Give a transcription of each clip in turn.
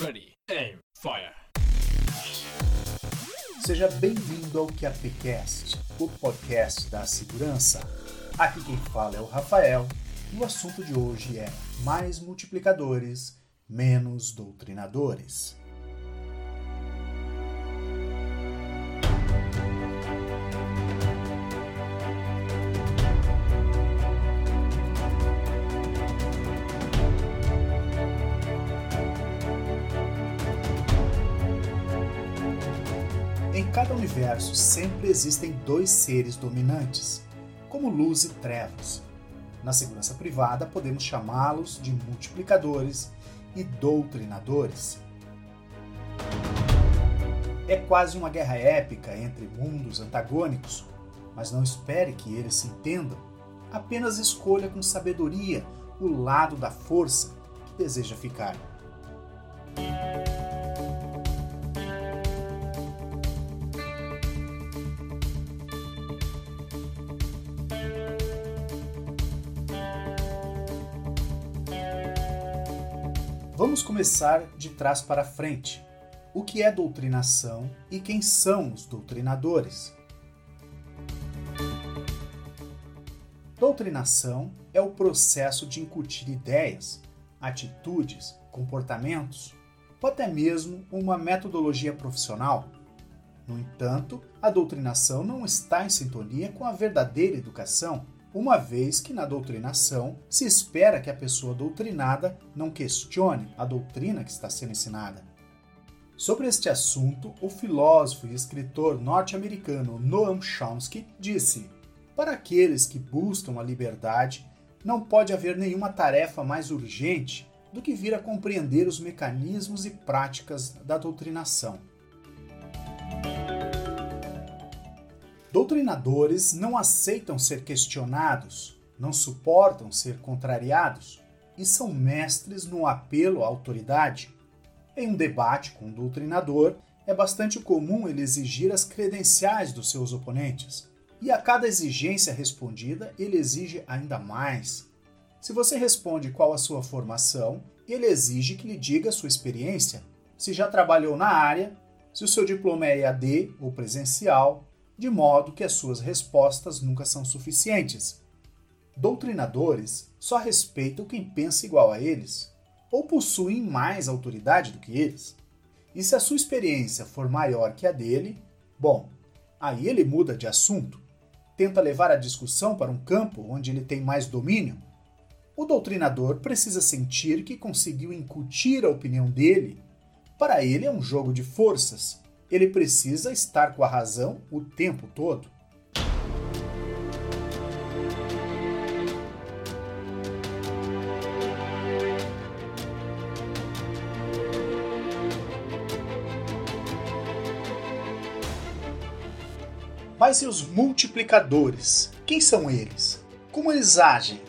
Ready, aim, fire. Seja bem-vindo ao QAPcast, o podcast da segurança. Aqui quem fala é o Rafael e o assunto de hoje é mais multiplicadores, menos doutrinadores. Cada universo sempre existem dois seres dominantes, como luz e trevas. Na segurança privada, podemos chamá-los de multiplicadores e doutrinadores. É quase uma guerra épica entre mundos antagônicos, mas não espere que eles se entendam. Apenas escolha com sabedoria o lado da força que deseja ficar. Vamos começar de trás para frente. O que é doutrinação e quem são os doutrinadores? Doutrinação é o processo de incutir ideias, atitudes, comportamentos ou até mesmo uma metodologia profissional. No entanto, a doutrinação não está em sintonia com a verdadeira educação uma vez que na doutrinação se espera que a pessoa doutrinada não questione a doutrina que está sendo ensinada. Sobre este assunto, o filósofo e escritor norte-americano Noam Chomsky disse: Para aqueles que buscam a liberdade, não pode haver nenhuma tarefa mais urgente do que vir a compreender os mecanismos e práticas da doutrinação. Doutrinadores não aceitam ser questionados, não suportam ser contrariados e são mestres no apelo à autoridade. Em um debate com um doutrinador, é bastante comum ele exigir as credenciais dos seus oponentes, e a cada exigência respondida, ele exige ainda mais. Se você responde qual a sua formação, ele exige que lhe diga a sua experiência, se já trabalhou na área, se o seu diploma é EAD ou presencial, de modo que as suas respostas nunca são suficientes. Doutrinadores só respeitam quem pensa igual a eles, ou possuem mais autoridade do que eles. E se a sua experiência for maior que a dele, bom, aí ele muda de assunto, tenta levar a discussão para um campo onde ele tem mais domínio. O doutrinador precisa sentir que conseguiu incutir a opinião dele. Para ele é um jogo de forças ele precisa estar com a razão o tempo todo. Mas e os multiplicadores? Quem são eles? Como eles agem?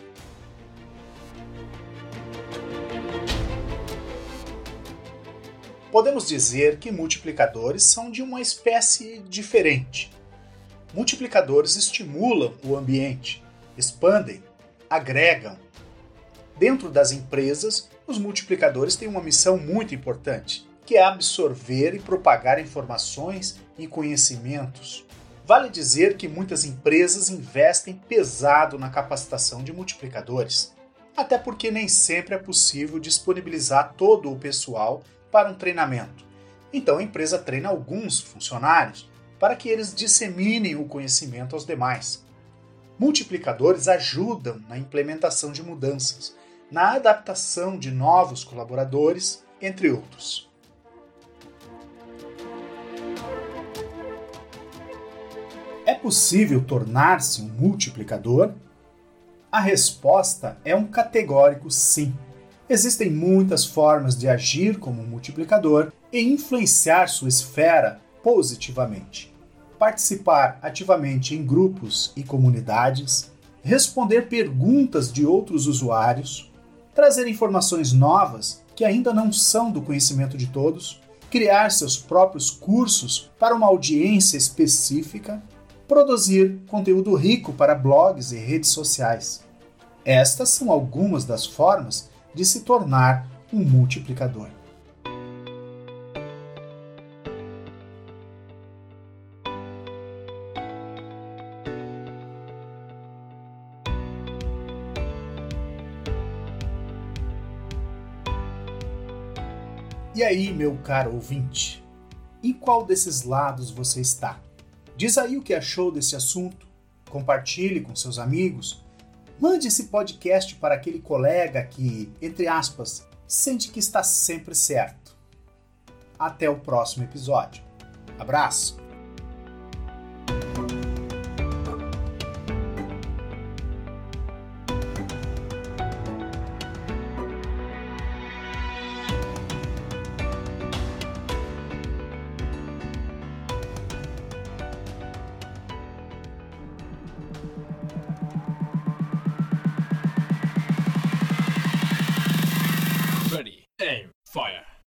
Podemos dizer que multiplicadores são de uma espécie diferente. Multiplicadores estimulam o ambiente, expandem, agregam. Dentro das empresas, os multiplicadores têm uma missão muito importante, que é absorver e propagar informações e conhecimentos. Vale dizer que muitas empresas investem pesado na capacitação de multiplicadores, até porque nem sempre é possível disponibilizar todo o pessoal para um treinamento. Então a empresa treina alguns funcionários para que eles disseminem o conhecimento aos demais. Multiplicadores ajudam na implementação de mudanças, na adaptação de novos colaboradores, entre outros. É possível tornar-se um multiplicador? A resposta é um categórico sim. Existem muitas formas de agir como multiplicador e influenciar sua esfera positivamente. Participar ativamente em grupos e comunidades, responder perguntas de outros usuários, trazer informações novas que ainda não são do conhecimento de todos, criar seus próprios cursos para uma audiência específica, produzir conteúdo rico para blogs e redes sociais. Estas são algumas das formas de se tornar um multiplicador. E aí, meu caro ouvinte? Em qual desses lados você está? Diz aí o que achou desse assunto, compartilhe com seus amigos, mande esse podcast para aquele colega que, entre aspas, sente que está sempre certo. Até o próximo episódio. Abraço!